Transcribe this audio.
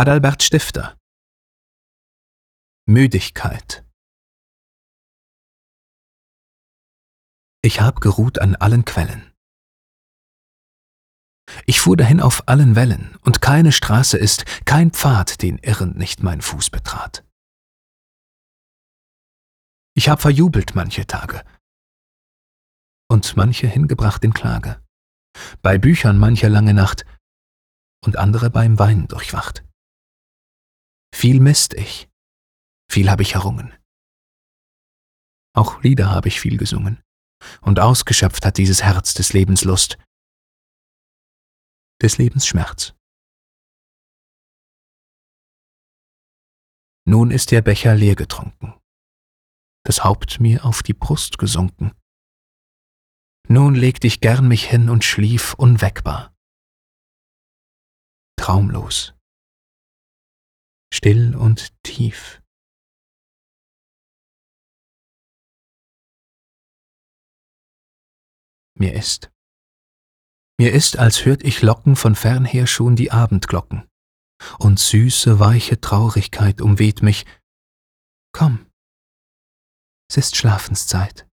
Adalbert Stifter Müdigkeit Ich hab geruht an allen Quellen. Ich fuhr dahin auf allen Wellen, und keine Straße ist, kein Pfad, den irrend nicht mein Fuß betrat. Ich hab verjubelt manche Tage und manche hingebracht in Klage, bei Büchern manche lange Nacht und andere beim Wein durchwacht. Viel misst ich, viel hab ich errungen. Auch Lieder hab ich viel gesungen, und ausgeschöpft hat dieses Herz des Lebens Lust, des Lebens Schmerz. Nun ist der Becher leer getrunken, das Haupt mir auf die Brust gesunken. Nun legt ich gern mich hin und schlief unweckbar, traumlos, still und tief. Mir ist, mir ist, als hört ich locken von fernher schon die Abendglocken, und süße, weiche Traurigkeit umweht mich. Komm, es ist Schlafenszeit.